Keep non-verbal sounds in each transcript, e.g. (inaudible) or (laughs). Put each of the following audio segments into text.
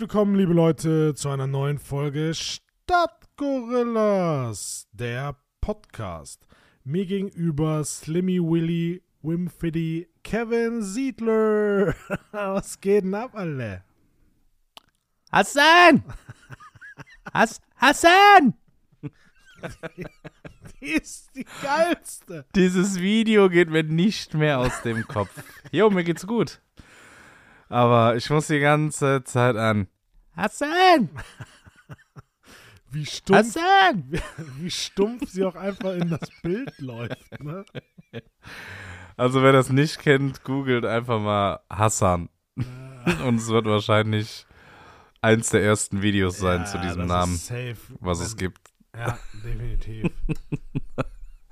Herzlich willkommen, liebe Leute, zu einer neuen Folge Stadtgorillas, der Podcast. Mir gegenüber Slimmy Willy, Wimfiddy, Kevin Siedler. (laughs) Was geht denn ab, alle? Hassan! (laughs) Has Hassan! Die ist die geilste. Dieses Video geht mir nicht mehr aus dem Kopf. Jo, mir geht's gut. Aber ich muss die ganze Zeit an. Hassan! (laughs) Wie stumpf, Hassan! (laughs) wie, stumpf sie auch einfach in das Bild läuft. Ne? Also wer das nicht kennt, googelt einfach mal Hassan. (laughs) Und es wird wahrscheinlich eins der ersten Videos sein Ja, zu diesem Namen, was es gibt. Ja, definitiv.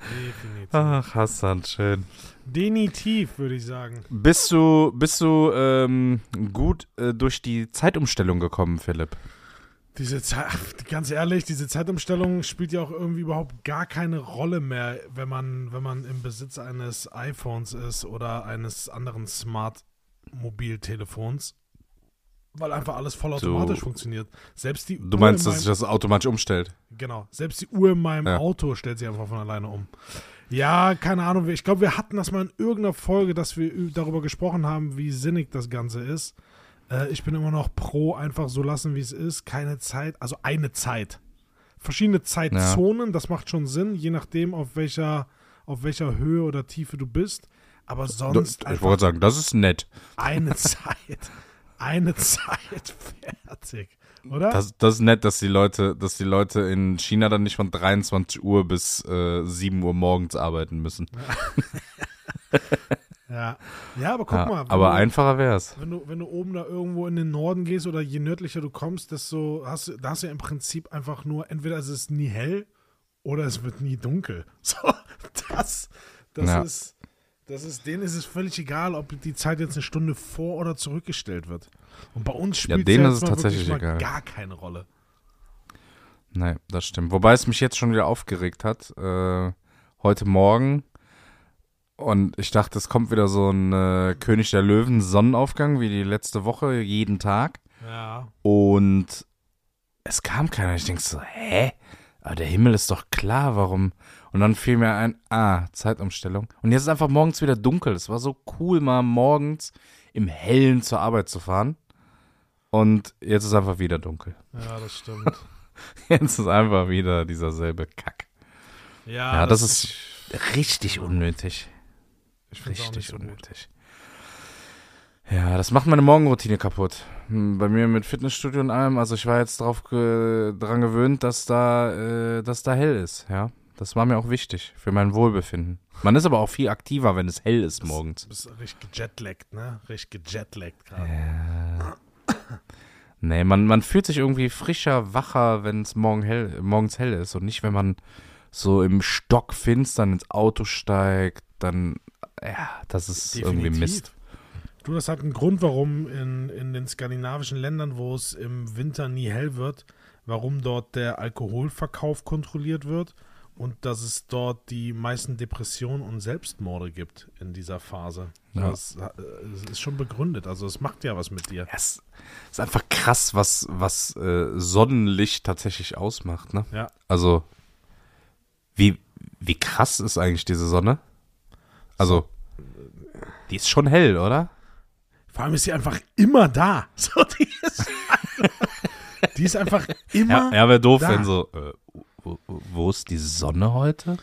definitiv. Ach, Hassan, schön. Denitiv, würde ich sagen. Bist du, bist du ähm, gut äh, durch die Zeitumstellung gekommen, Philipp? Diese Zeit, ganz ehrlich, diese Zeitumstellung spielt ja auch irgendwie überhaupt gar keine Rolle mehr, wenn man, wenn man im Besitz eines iPhones ist oder eines anderen Smart-Mobiltelefons. Weil einfach alles vollautomatisch Du- funktioniert. Selbst die Du meinst, in dass sich das automatisch umstellt? Genau. Selbst die Uhr in meinem Ja. Auto stellt sich einfach von alleine um. Ja, keine Ahnung. Ich glaube, wir hatten das mal in irgendeiner Folge, dass wir darüber gesprochen haben, wie sinnig das Ganze ist. Äh, ich bin immer noch pro, einfach so lassen, wie es ist. Keine Zeit, also eine Zeit. Verschiedene Zeitzonen, das macht schon Sinn, je nachdem, auf welcher, auf welcher Höhe oder Tiefe du bist. Aber sonst ich wollte sagen, das ist nett. eine (laughs) Zeit. Eine Zeit fertig. Oder? Das, das ist nett, dass die Leute, dass die Leute in China dann nicht von 23 Uhr bis äh, 7 Uhr morgens arbeiten müssen. (laughs) ja. ja, aber guck Ja, mal. aber du- einfacher wär's. Wenn du, wenn du oben da irgendwo in den Norden gehst oder je nördlicher du kommst, desto hast du, da hast du ja im Prinzip einfach nur, entweder ist es nie hell oder es wird nie dunkel. (laughs) So, das, das Ja. ist, das ist, denen ist es völlig egal, ob die Zeit jetzt eine Stunde vor oder zurückgestellt wird. Und bei uns Ja, spielt denen jetzt ist es tatsächlich egal. gar keine Rolle. Nee, das stimmt. Wobei es mich jetzt schon wieder aufgeregt hat. Äh, heute Morgen. Und ich dachte, es kommt wieder so ein äh, König der Löwen Sonnenaufgang wie die letzte Woche, jeden Tag. Ja. Und es kam keiner. Ich denke so, hä? Aber der Himmel ist doch klar, warum? Und dann fiel mir ein, ah, Zeitumstellung. Und jetzt ist einfach morgens wieder dunkel. Es war so cool, mal morgens im Hellen zur Arbeit zu fahren. Und jetzt ist einfach wieder dunkel. Ja, das stimmt. (laughs) Jetzt ist einfach wieder dieser selbe Kack. Ja, Ja, das, ist richtig unnötig. Richtig so gut. unnötig. Ja, das macht meine Morgenroutine kaputt. Hm, Bei mir mit Fitnessstudio und allem, also ich war jetzt drauf ge dran gewöhnt, dass da, äh, dass da hell ist, ja. Das war mir auch wichtig für mein Wohlbefinden. Man ist aber auch viel aktiver, wenn es hell ist morgens. Du bist richtig gejetlaggt, ne? Richtig gejetlaggt gerade. Ja. Nee, man, man fühlt sich irgendwie frischer, wacher, wenn es morgen hell, morgens hell ist. Und nicht, wenn man so im Stock finstern ins Auto steigt, dann, ja, das ist irgendwie Mist. Du, das hat einen Grund, warum in, in den skandinavischen Ländern, wo es im Winter nie hell wird, warum dort der Alkoholverkauf kontrolliert wird und dass es dort die meisten Depressionen und Selbstmorde gibt in dieser Phase. Ja. Das, äh, das ist schon begründet, also es macht ja was mit dir. Ja, es ist einfach krass, was, was äh, Sonnenlicht tatsächlich ausmacht, ne? Ja. Also, wie, wie krass ist eigentlich diese Sonne? Also, die ist schon hell, oder? Vor allem ist sie einfach immer da. (laughs) So, die, ist, die ist einfach immer Ja, ja wäre doof, da. wenn so, äh, wo, wo ist die Sonne heute?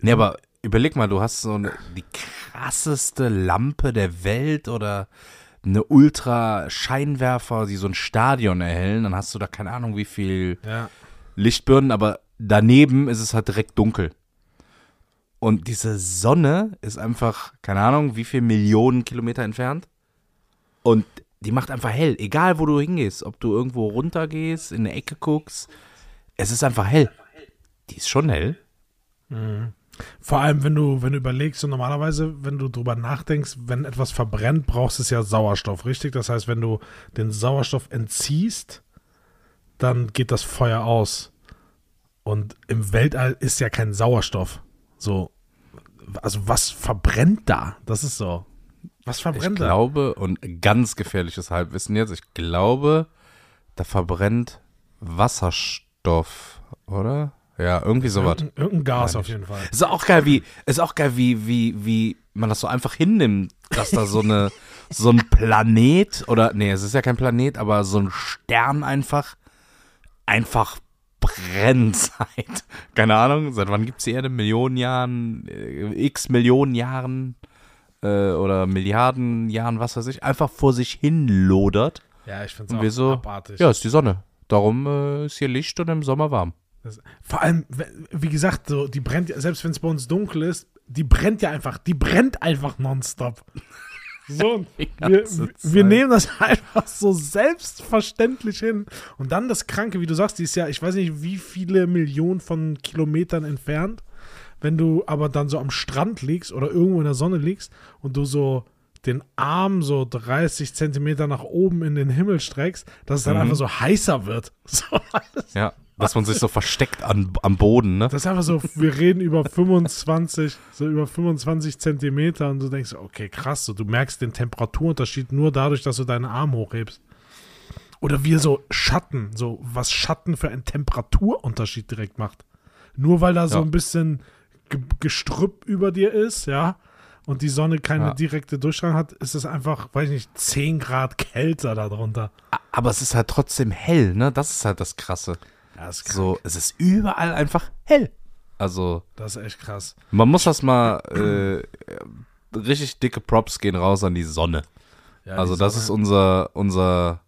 Nee, aber überleg mal, du hast so eine, die krasseste Lampe der Welt oder eine Ultra-Scheinwerfer, die so ein Stadion erhellen, dann hast du da keine Ahnung, wie viel Ja. Lichtbirnen, aber daneben ist es halt direkt dunkel. Und diese Sonne ist einfach, keine Ahnung, wie viel Millionen Kilometer entfernt. Und die macht einfach hell, egal wo du hingehst. Ob du irgendwo runtergehst, in eine Ecke guckst. Es ist einfach hell. Die ist schon hell. Vor allem, wenn du, wenn du überlegst, so normalerweise, wenn du drüber nachdenkst, wenn etwas verbrennt, brauchst du es ja Sauerstoff, richtig? Das heißt, wenn du den Sauerstoff entziehst, dann geht das Feuer aus. Und im Weltall ist ja kein Sauerstoff. So, also was verbrennt da? Das ist so. Was Ich verbrennt da? glaube, und ganz gefährliches Halbwissen jetzt, ich glaube, da verbrennt Wasserstoff, oder? Ja, irgendwie sowas. Irgendein, irgendein Gas Meine auf jeden Fall. Ist auch geil, wie, ist auch geil, wie, wie, wie man das so einfach hinnimmt, dass da so eine, (laughs) so ein Planet oder, nee, es ist ja kein Planet, aber so ein Stern einfach, einfach brennt seit, keine Ahnung, seit wann gibt's die Erde? Millionen Jahren, äh, x Millionen Jahren, äh, oder Milliarden Jahren, was weiß ich, einfach vor sich hin lodert. Ja, ich finde es auch so, abartig. ja, ist die Sonne. Darum äh, ist hier Licht und im Sommer warm. Das, vor allem, wie gesagt, so, die brennt, selbst wenn es bei uns dunkel ist, die brennt ja einfach, die brennt einfach nonstop. (laughs) So, wir, wir nehmen das (laughs) einfach so selbstverständlich hin. Und dann das Kranke, wie du sagst, die ist ja, ich weiß nicht, wie viele Millionen von Kilometern entfernt. Wenn du aber dann so am Strand liegst oder irgendwo in der Sonne liegst und du so den Arm so 30 Zentimeter nach oben in den Himmel streckst, dass es dann Mhm. einfach so heißer wird. (laughs) So, Ja, dass man sich so versteckt an, am Boden, ne? Das ist einfach so, wir reden über 25, so über 25 Zentimeter und du denkst, okay, krass, so, du merkst den Temperaturunterschied nur dadurch, dass du deinen Arm hochhebst. Oder wir so Schatten, so was Schatten für einen Temperaturunterschied direkt macht. Nur weil da so Ja. ein bisschen Ge Gestrüpp über dir ist, ja, und die Sonne keine Ja. direkte Durchstrahlung hat, ist es einfach, weiß ich nicht, 10 Grad kälter darunter. Aber es ist halt trotzdem hell, ne? Das ist halt das Krasse. So, es ist überall einfach hell. Also, das ist echt krass. man muss das mal, äh, richtig dicke Props gehen raus an die Sonne. Ja, Also, die das Sonne- ist unser, unser,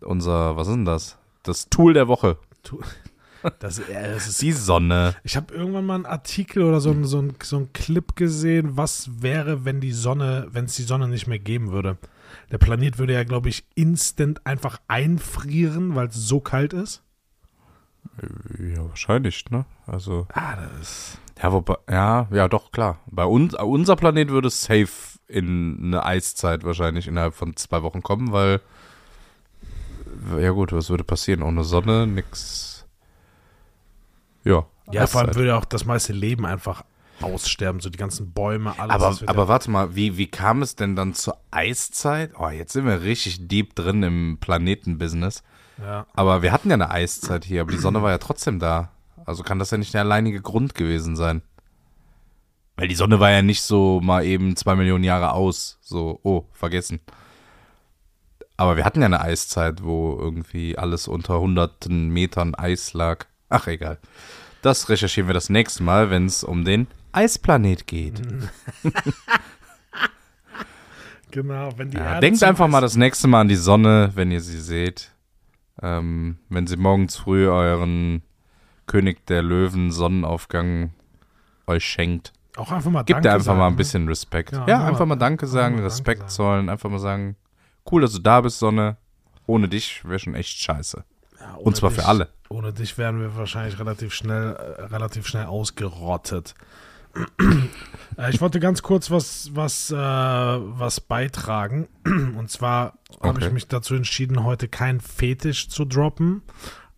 unser, was ist denn das? Das Tool der Woche. (laughs) das, ja, das ist Die Sonne. Ich habe irgendwann mal einen Artikel oder so, so, ein, so ein Clip gesehen, was wäre, wenn die Sonne, wenn es die Sonne nicht mehr geben würde. Der Planet würde ja, glaube ich, instant einfach einfrieren, weil es so kalt ist. Ja, wahrscheinlich, ne? Also, Ah, das ist. ja, wobei, ja, ja, doch, klar. Bei uns, unser Planet würde safe in eine Eiszeit wahrscheinlich innerhalb von zwei Wochen kommen, weil, ja gut, was würde passieren? Ohne Sonne, nix. Ja. Ja, vor allem würde auch das meiste Leben einfach aussterben, so die ganzen Bäume, alles. Aber, aber warte mal, wie, wie kam es denn dann zur Eiszeit? Oh, jetzt sind wir richtig deep drin im Planetenbusiness. Ja. Aber wir hatten ja eine Eiszeit hier, aber die Sonne war ja trotzdem da. Also kann das ja nicht der alleinige Grund gewesen sein. Weil die Sonne war ja nicht so mal eben zwei Millionen Jahre aus. So, oh, vergessen. Aber wir hatten ja eine Eiszeit, wo irgendwie alles unter hunderten Metern Eis lag. Ach, egal. Das recherchieren wir das nächste Mal, wenn es um den Eisplanet geht. (laughs) Genau, wenn die Ja, Erde denkt einfach mal das nächste Mal an die Sonne, wenn ihr sie seht. Ähm, wenn sie morgens früh euren König der Löwen Sonnenaufgang euch schenkt. Auch einfach mal Gebt Danke ihr einfach sagen, mal ein ne? bisschen Respekt. Ja, Ja, einfach einfach mal- mal Danke sagen, mal Danke Respekt sagen. zollen, einfach mal sagen, cool, dass du da bist, Sonne. Ohne dich wäre schon echt scheiße. Ja, Und zwar dich- für alle. Ohne dich wären wir wahrscheinlich relativ schnell, äh, relativ schnell ausgerottet. Äh, ich wollte ganz kurz was, was, äh, was beitragen. (clears throat) Und zwar habe Okay. ich mich dazu entschieden, heute kein Fetisch zu droppen,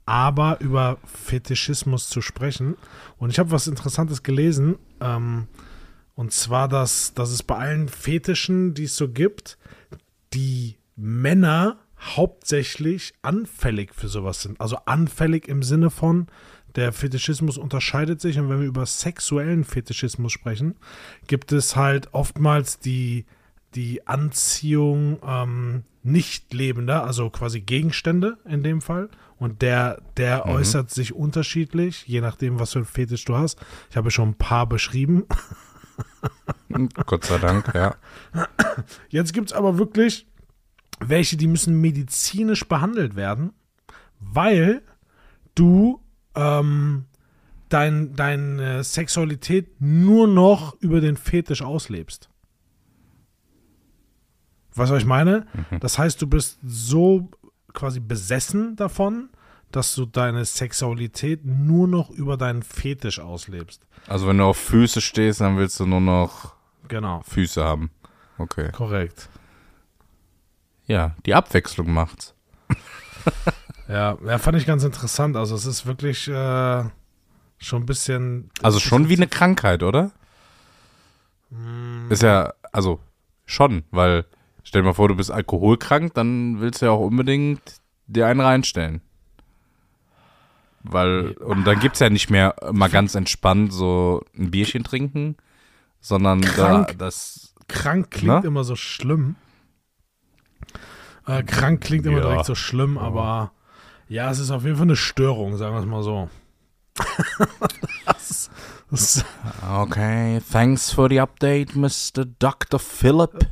aber über Fetischismus zu sprechen. Und ich habe was Interessantes gelesen. Ähm, und zwar, dass, dass es bei allen Fetischen, die es so gibt, die Männer hauptsächlich anfällig für sowas sind. Also anfällig im Sinne von, der Fetischismus unterscheidet sich und wenn wir über sexuellen Fetischismus sprechen, gibt es halt oftmals die, die Anziehung ähm, nicht lebender, also quasi Gegenstände in dem Fall. Und der, der äußert sich unterschiedlich, je nachdem, was für ein Fetisch du hast. Ich habe schon ein paar beschrieben. (laughs) Gott sei Dank, ja. Jetzt gibt es aber wirklich welche, die müssen medizinisch behandelt werden, weil du ähm, dein, deine Sexualität nur noch über den Fetisch auslebst. Weißt du, was ich meine? Das heißt, du bist so quasi besessen davon, dass du deine Sexualität nur noch über deinen Fetisch auslebst. Also wenn du auf Füße stehst, dann willst du nur noch Genau, Füße haben. Okay. korrekt. Ja, die Abwechslung macht's. (laughs) Ja, ja, fand ich ganz interessant. Also es ist wirklich äh, schon ein bisschen. Also schon wie eine Krankheit, oder? Mm. Ist ja, also schon, weil stell dir mal vor, du bist alkoholkrank, dann willst du ja auch unbedingt dir einen reinstellen. Weil, und dann gibt's ja nicht mehr mal ganz entspannt so ein Bierchen trinken, sondern da, Krank. das, Krank klingt Na? immer so schlimm. Äh, krank klingt immer Ja. direkt so schlimm, aber ja, es ist auf jeden Fall eine Störung, sagen wir es mal so. (laughs) das, das, okay, thanks for the update, Mr. Dr. Philip.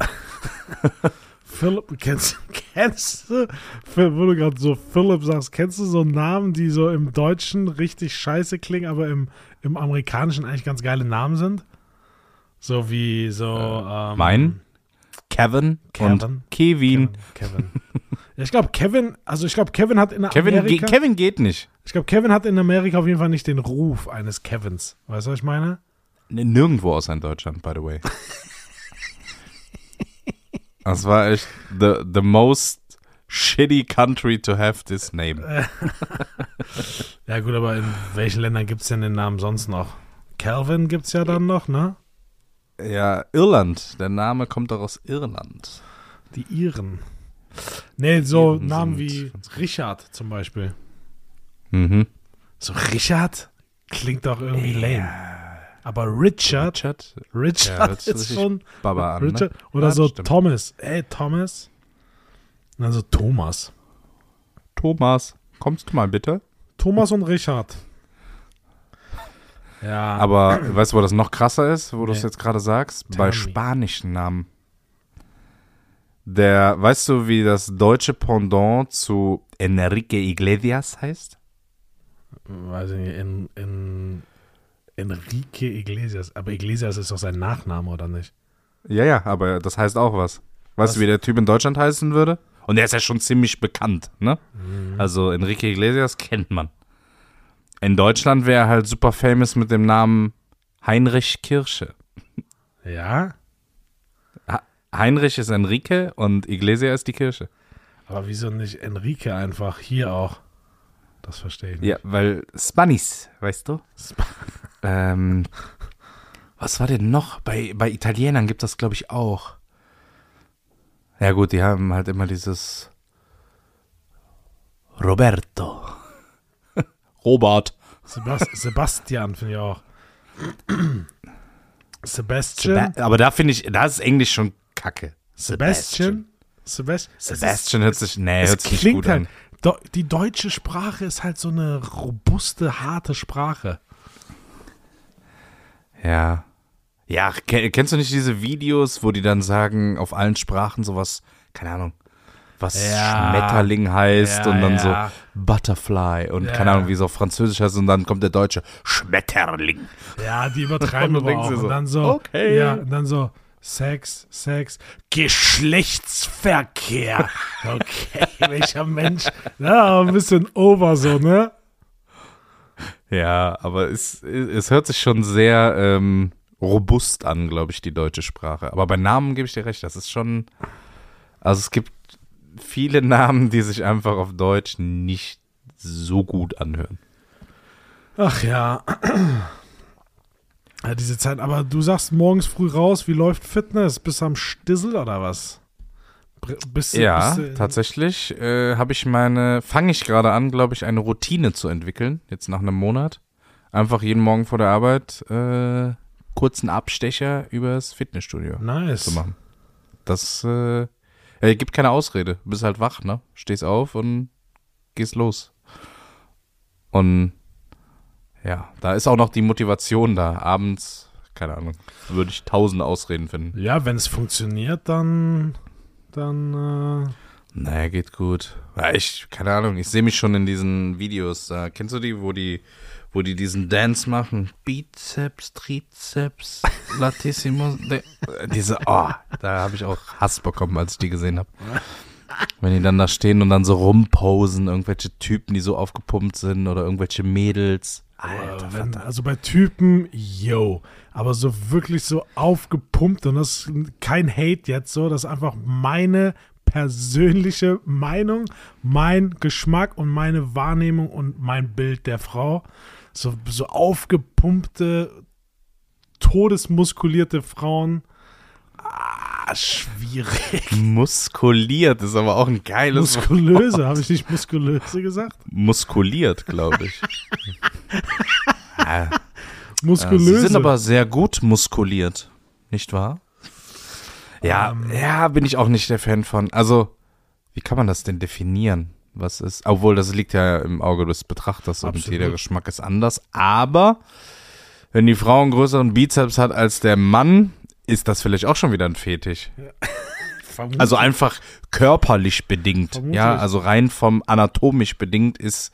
(laughs) Philipp, kennst, kennst du, wo du gerade so Philipp sagst, kennst du so Namen, die so im Deutschen richtig scheiße klingen, aber im, im Amerikanischen eigentlich ganz geile Namen sind? So wie so. ähm, mein? Kevin, Kevin. und Kevin. Kevin. Kevin. ja, ich glaube, Kevin, also ich glaube, Kevin hat in Kevin, ge Amerika. Kevin geht nicht. ich glaube, Kevin hat in Amerika auf jeden Fall nicht den Ruf eines Kevins. Weißt du, was ich meine? Nirgendwo außer in Deutschland, by the way. Das war echt the, the most shitty country to have this name. (laughs) Ja, gut, aber in welchen Ländern gibt es denn den Namen sonst noch? Calvin gibt es ja dann noch, ne? Ja, Irland. Der Name kommt doch aus Irland. Die Iren. Nee, so Iren Namen wie. Richard zum Beispiel. Mhm. So Richard klingt doch irgendwie lame. Aber Richard, Richard? Richard Ja, ist schon Baba an, Richard. ne? Oder Ja, so stimmt. Thomas. Ey, Thomas. Und dann so Thomas. Thomas, kommst du mal bitte? Thomas und Richard. Ja. Aber weißt du, wo das noch krasser ist, wo du es Nee. jetzt gerade sagst? Tell Bei me. spanischen Namen. Der, weißt du, wie das deutsche Pendant zu Enrique Iglesias heißt? weiß ich nicht, in, in Enrique Iglesias. Aber Iglesias ist doch sein Nachname, oder nicht? Ja, ja, aber das heißt auch was. Weißt Was? du, wie der Typ in Deutschland heißen würde? Und der ist ja schon ziemlich bekannt, ne? Mhm. Also Enrique Iglesias kennt man. In Deutschland wäre er halt super famous mit dem Namen Heinrich Kirsche. Ja? Heinrich ist Enrique und Iglesias ist die Kirsche. Aber wieso nicht Enrique einfach hier auch? Das verstehe ich nicht. Ja, weil Spanis, weißt du? Sp- (laughs) Ähm, was war denn noch? Bei, bei Italienern gibt das, glaube ich, auch. Ja gut, die haben halt immer dieses Roberto. Robert. Sebast Sebastian finde ich auch. (clears throat) Sebastian. Seba aber da finde ich, da ist Englisch schon kacke. Sebastian. Sebastian. Sebastian hört sich, nee, hört sich nicht klingt gut halt. an. Do, die deutsche Sprache ist halt so eine robuste, harte Sprache. Ja. Ja, ke- kennst du nicht diese Videos, wo die dann sagen, auf allen Sprachen sowas, keine Ahnung, was Ja. Schmetterling heißt Ja, und dann so Butterfly und keine Ahnung, wie es auf Französisch heißt und dann kommt der Deutsche Schmetterling. Ja, die übertreiben (laughs) Und aber auch. du Und so, dann so, okay. ja, und dann so, Sex, Sex, Geschlechtsverkehr. (laughs) Okay, welcher Mensch. Ja, ein bisschen over so, ne? Ja, aber es, es hört sich schon sehr ähm, robust an, glaube ich, die deutsche Sprache. Aber bei Namen gebe ich dir recht, das ist schon, also es gibt viele Namen, die sich einfach auf Deutsch nicht so gut anhören. Ach ja. ja. Diese Zeit, aber du sagst morgens früh raus, wie läuft Fitness? Bist du am Stissel oder was? Du, Ja, bist du, tatsächlich äh, habe ich meine, fange ich gerade an, glaube ich, eine Routine zu entwickeln, jetzt nach einem Monat. Einfach jeden Morgen vor der Arbeit äh, kurzen Abstecher übers Fitnessstudio Nice. zu machen. Das äh, äh, gibt keine Ausrede. Du bist halt wach, ne? Stehst auf und gehst los. Und ja, da ist auch noch die Motivation da. Abends, keine Ahnung, würde ich tausend Ausreden finden. Ja, wenn es funktioniert, dann, dann, äh, Naja, geht gut. Ja, ich, keine Ahnung, ich sehe mich schon in diesen Videos. Da, kennst du die, wo die, wo die diesen Dance machen? Bizeps, Trizeps, (laughs) Latissimo. de- Diese, oh, da habe ich auch Hass bekommen, als ich die gesehen habe. Wenn die dann da stehen und dann so rumposen, irgendwelche Typen, die so aufgepumpt sind oder irgendwelche Mädels. Alter, wenn, also bei Typen, yo. Aber so wirklich so aufgepumpt und das ist kein Hate jetzt so, das ist einfach meine persönliche Meinung, mein Geschmack und meine Wahrnehmung und mein Bild der Frau. So, so aufgepumpte, todesmuskulierte Frauen. Ah, schwierig. Muskuliert ist aber auch ein geiles. Muskulöse, habe ich nicht muskulöse gesagt? Muskuliert, glaube ich. ja, (laughs) Muskulöse. Sie sind aber sehr gut muskuliert, nicht wahr? Ja, Ähm. ja, bin ich auch nicht der Fan von. Also, wie kann man das denn definieren? Was ist, obwohl das liegt ja im Auge des Betrachters und Absolut. jeder Geschmack ist anders. Aber wenn die Frau einen größeren Bizeps hat als der Mann, ist das vielleicht auch schon wieder ein Fetisch. (laughs) Vermutlich. Also einfach körperlich bedingt. Vermutlich. Ja, also rein vom anatomisch bedingt ist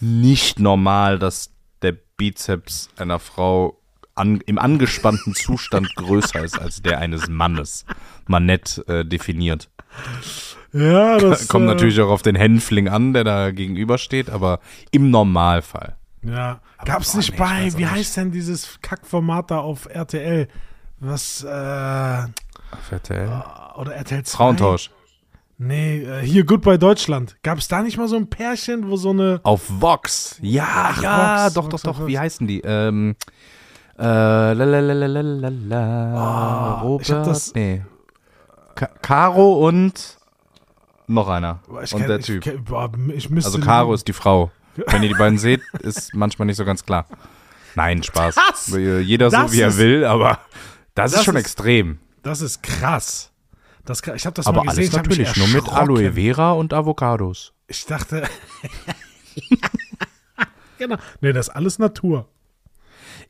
nicht normal, dass der Bizeps einer Frau an, im angespannten Zustand größer ist als der eines Mannes. Mal nett äh, definiert. ja, das (laughs) Kommt äh, natürlich auch auf den Hänfling an, der da gegenübersteht, aber im Normalfall. Ja, gab's boah, nicht bei, wie nicht. heißt denn dieses Kackformat da auf RTL? Was, äh, Auf RTL. oder RTL 2? Frauentausch. Nee, äh, hier Goodbye Deutschland. Gab's da nicht mal so ein Pärchen, wo so eine, Auf Vox. Ja, Ach, ja, Vox, doch, doch, doch. Wie heißen die? Ähm, äh, lalalalalala, Ah, Robert, ich hab das- nee. Ka Caro und noch einer. ich und kenn- der ich, Typ. ich müsste Also Caro ist die Frau. Wenn ihr die beiden (laughs) seht, ist manchmal nicht so ganz klar. Nein, Spaß. Das- Jeder so, wie er ist- will, aber das, das ist schon ist- extrem. Das ist krass. Das, ich habe das Aber mal gesehen. alles ich hab mich natürlich nur mit. Aloe Vera und Avocados. Ich dachte. (laughs) genau. Nee, das ist alles Natur.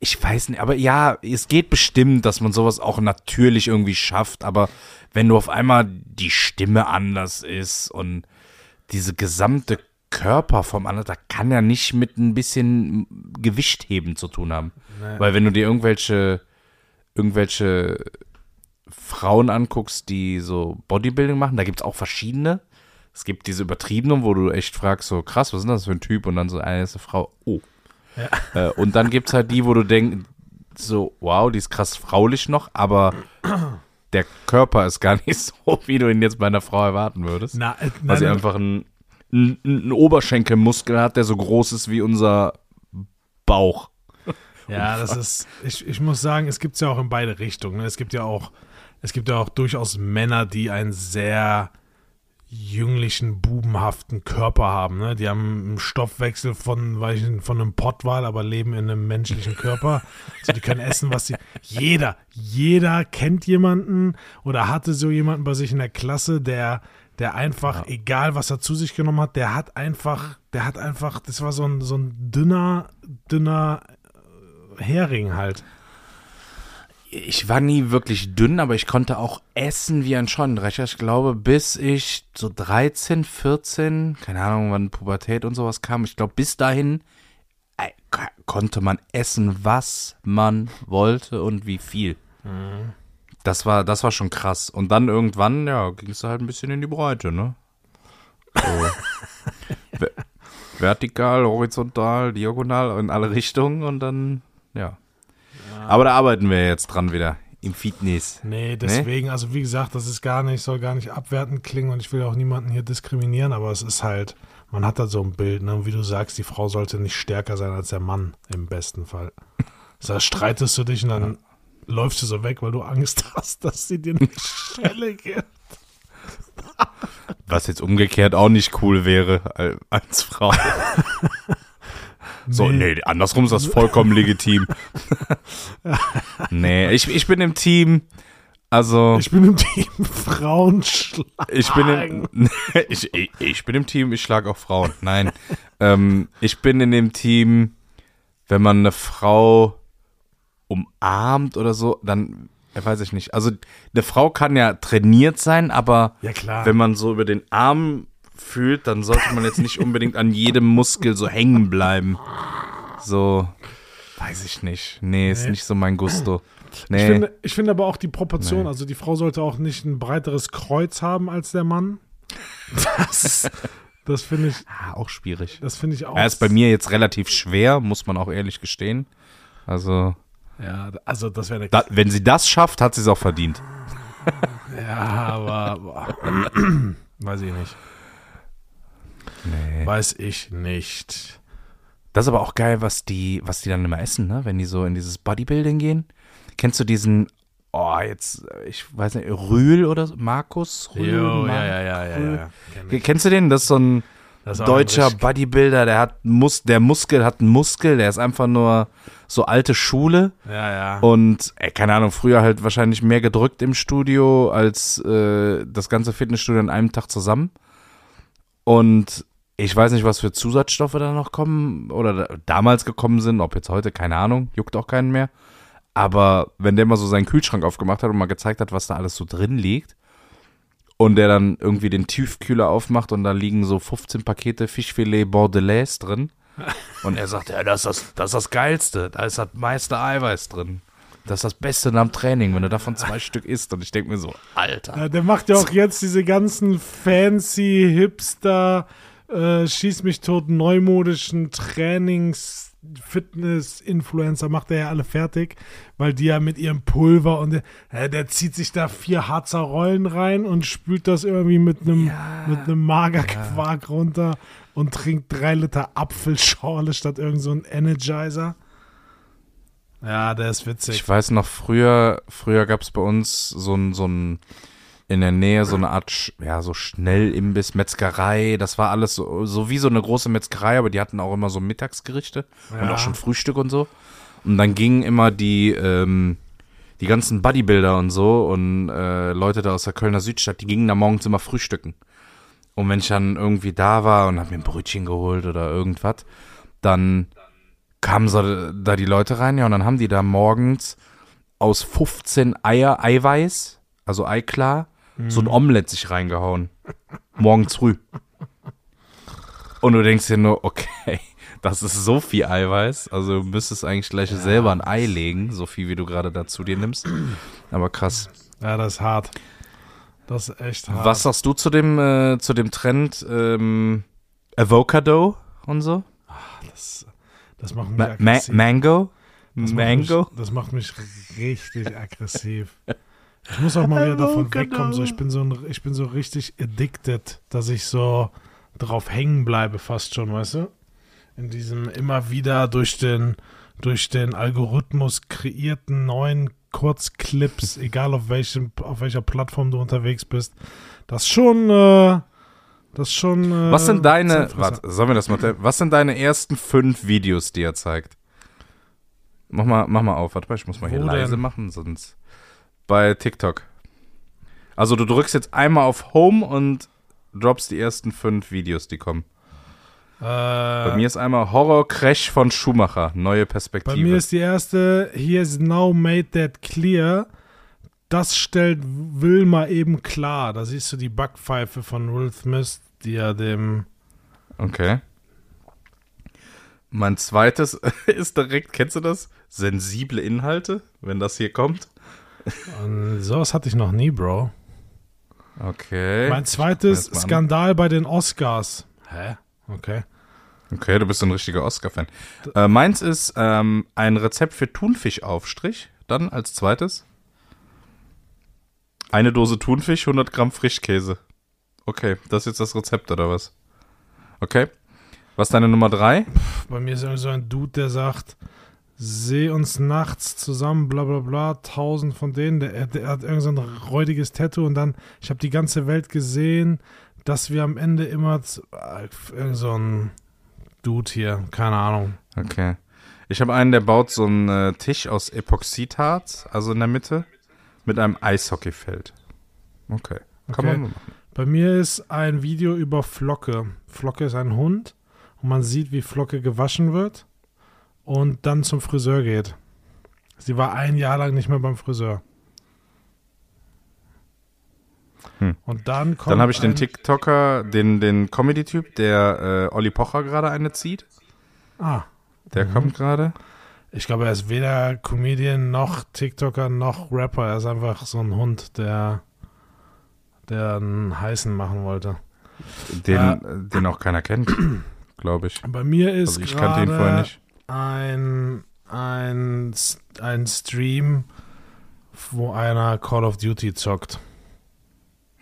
Ich weiß nicht, aber ja, es geht bestimmt, dass man sowas auch natürlich irgendwie schafft, aber wenn du auf einmal die Stimme anders ist und diese gesamte Körper vom anderen, da kann ja nicht mit ein bisschen Gewicht heben zu tun haben. Nee. Weil wenn du dir irgendwelche, irgendwelche Frauen anguckst, die so Bodybuilding machen, da gibt es auch verschiedene. Es gibt diese übertriebenen, wo du echt fragst, so krass, was ist denn das für ein Typ? Und dann so, eine ist eine Frau, oh. Äh, und dann gibt es halt die, wo du denkst, so, wow, die ist krass fraulich noch, aber der Körper ist gar nicht (laughs) so, wie du ihn jetzt bei einer Frau erwarten würdest. Na, äh, weil sie einfach einen, einen, einen Oberschenkelmuskel hat, der so groß ist wie unser Bauch. Ja, das ist, ich, ich muss sagen, es gibt es ja auch in beide Richtungen. ne? Es gibt ja auch, es gibt ja auch durchaus Männer, die einen sehr jünglichen, bubenhaften Körper haben. Ne? Die haben einen Stoffwechsel von, weiß ich, von einem Pottwal, aber leben in einem menschlichen Körper. Also die können essen, was sie. Jeder, jeder kennt jemanden oder hatte so jemanden bei sich in der Klasse, der, der einfach, egal was er zu sich genommen hat, der hat einfach, der hat einfach, das war so ein, so ein dünner, dünner Hering halt. Ich war nie wirklich dünn, aber ich konnte auch essen wie ein Scheunendrescher. Ich glaube, bis ich so 13, 14, keine Ahnung, wann Pubertät und sowas kam, ich glaube, bis dahin äh, konnte man essen, was man wollte und wie viel. Das war, das war schon krass. Und dann irgendwann, ja, ging es halt ein bisschen in die Breite, ne? So. (laughs) Ver- Vertikal, horizontal, diagonal, in alle Richtungen und dann, ja. Aber da arbeiten wir jetzt dran wieder. Im Fitness. Nee, deswegen, also wie gesagt, das ist gar nicht, soll gar nicht abwertend klingen und ich will auch niemanden hier diskriminieren, aber es ist halt, man hat da so ein Bild, ne? Und wie du sagst, die Frau sollte nicht stärker sein als der Mann, im besten Fall. (laughs) Da streitest du dich und dann läufst du so weg, weil du Angst (laughs) hast, dass sie dir eine Schelle gibt. Was jetzt umgekehrt auch nicht cool wäre al- als Frau. (laughs) So, Nee. nee, andersrum ist das vollkommen (laughs) legitim. nee, ich, ich bin im Team. Also, Ich bin im Team Frauenschlag. ich bin im, (laughs) ich, ich, ich bin im Team, ich schlage auch Frauen. Nein. ähm, ich bin in dem Team, wenn man eine Frau umarmt oder so, dann, ja, weiß ich nicht. Also, eine Frau kann ja trainiert sein, aber Ja, klar. wenn man so über den Arm fühlt, dann sollte man jetzt nicht unbedingt an jedem Muskel so hängen bleiben. So, weiß ich nicht. Nee, ist Nee. nicht so mein Gusto. Ich, Nee. finde, ich finde aber auch die Proportion, Nee. also die Frau sollte auch nicht ein breiteres Kreuz haben als der Mann. Das, das finde ich, ah, auch schwierig. das finde ich auch. Er ist bei mir jetzt relativ schwer, muss man auch ehrlich gestehen. Also, Ja, also das wäre da, wenn sie das schafft, hat sie es auch verdient. Ja, aber boah. weiß ich nicht. Nee. Weiß ich nicht. Das ist aber auch geil, was die, was die dann immer essen, ne? Wenn die so in dieses Bodybuilding gehen. Kennst du diesen oh, jetzt, ich weiß nicht, Rühl oder so, Markus Rühl? Jo, Mar- ja, ja, ja, ja, ja. Kenn. Kennst du den? Das ist so ein ist deutscher ein Bodybuilder, der hat Mus der Muskel hat einen Muskel, der ist einfach nur so alte Schule. Ja, ja. Und, ey, keine Ahnung, früher halt wahrscheinlich mehr gedrückt im Studio als äh, das ganze Fitnessstudio an einem Tag zusammen. Und ich weiß nicht, was für Zusatzstoffe da noch kommen oder da, damals gekommen sind, ob jetzt heute, keine Ahnung, juckt auch keinen mehr. Aber wenn der mal so seinen Kühlschrank aufgemacht hat und mal gezeigt hat, was da alles so drin liegt, und der dann irgendwie den Tiefkühler aufmacht und da liegen so 15 Pakete Fischfilet Bordelaise drin. (laughs) Und er sagt, ja, das ist das, das ist das Geilste. Da ist das meiste Eiweiß drin. Das ist das Beste nach dem Training, wenn du davon zwei (laughs) Stück isst. Und ich denke mir so, Alter. Ja, der macht ja auch jetzt diese ganzen fancy Hipster, äh, schieß mich tot, neumodischen Trainings, Fitness-Influencer macht er ja alle fertig, weil die ja mit ihrem Pulver und der, äh, der zieht sich da vier Harzer Rollen rein und spült das irgendwie mit einem mit einem Magerquark runter und trinkt drei Liter Apfelschorle statt irgend so ein Energizer. Ja, der ist witzig. Ich weiß noch, früher, früher gab es bei uns so ein, so ein, in der Nähe so eine Art, ja, so Schnellimbiss, Metzgerei. Das war alles so, so wie so eine große Metzgerei, aber die hatten auch immer so Mittagsgerichte und Ja. auch schon Frühstück und so. Und dann gingen immer die, ähm, die ganzen Bodybuilder und so und äh, Leute da aus der Kölner Südstadt, die gingen da morgens immer frühstücken. Und wenn ich dann irgendwie da war und hab mir ein Brötchen geholt oder irgendwas, dann kamen so da die Leute rein, ja, und dann haben die da morgens aus 15 Eier Eiweiß, also Eiklar, so ein Omelett sich reingehauen. Morgens früh. Und du denkst dir nur, okay, (laughs) das ist so viel Eiweiß, also du müsstest eigentlich gleich selber ein Ei legen, so viel wie du gerade dazu dir nimmst. Aber krass. ja, das ist hart. Das ist echt hart. Was sagst du zu dem, äh, zu dem Trend ähm, Avocado und so? Das, das macht mich Ma Ma aggressiv. Mango? Das Mango? Macht mich, das macht mich richtig aggressiv. (laughs) Ich muss auch mal wieder davon Avocado. wegkommen. So, ich, bin so ein, ich bin so richtig addicted, dass ich so drauf hängen bleibe, fast schon, weißt du? In diesem immer wieder durch den, durch den Algorithmus kreierten neuen Kurzclips, (laughs) egal auf, welchem, auf welcher Plattform du unterwegs bist. Das schon, äh, das schon. Äh, Was sind deine, warte, sollen wir das mal, was sind deine ersten fünf Videos, die er zeigt? Mach mal, mach mal auf, warte mal, ich muss mal hier Wo leise denn? machen, sonst bei TikTok. Also du drückst jetzt einmal auf Home und droppst die ersten fünf Videos, die kommen. Äh, Bei mir ist einmal Horror Crash von Schumacher, neue Perspektive. Bei mir ist die erste, he has now made that clear. Das stellt Wilma eben klar. Da siehst du die Backpfeife von Will Smith, die er dem. Okay. Mein zweites (laughs) ist direkt, kennst du das? Sensible Inhalte, wenn das hier kommt. Sowas hatte ich noch nie, Bro. Okay. Mein zweites. Skandal bei den Oscars. Hä? Okay. Okay, du bist ein richtiger Oscar-Fan. Äh, meins ist ähm, ein Rezept für Thunfischaufstrich. Dann als zweites. Eine Dose Thunfisch, 100 Gramm Frischkäse. Okay, das ist jetzt das Rezept oder was? Okay. Was ist deine Nummer drei? Bei mir ist so ein Dude, der sagt, seh uns nachts zusammen, bla bla bla, tausend von denen. Der, der hat irgend so ein räudiges Tattoo und dann, ich habe die ganze Welt gesehen, dass wir am Ende immer, äh, irgend so ein Dude hier, keine Ahnung. Okay. Ich habe einen, der baut so einen äh, Tisch aus Epoxidharz, also in der Mitte, mit einem Eishockeyfeld. Okay. Kann Okay. man machen. Bei mir ist ein Video über Flocke. Flocke ist ein Hund und man sieht, wie Flocke gewaschen wird und dann zum Friseur geht. Sie war ein Jahr lang nicht mehr beim Friseur. Hm. Und dann kommt Dann habe ich den TikToker, den, den Comedy-Typ, der äh, Olli Pocher gerade eine zieht. Ah, Der kommt gerade. ich glaube, er ist weder Comedian noch TikToker noch Rapper. Er ist einfach so ein Hund, der, der einen heißen machen wollte. Den, äh, den auch keiner kennt, (clears throat) glaube ich. Bei mir ist Also ich kannte ihn vorher nicht. Ein, ein, ein Stream, wo einer Call of Duty zockt.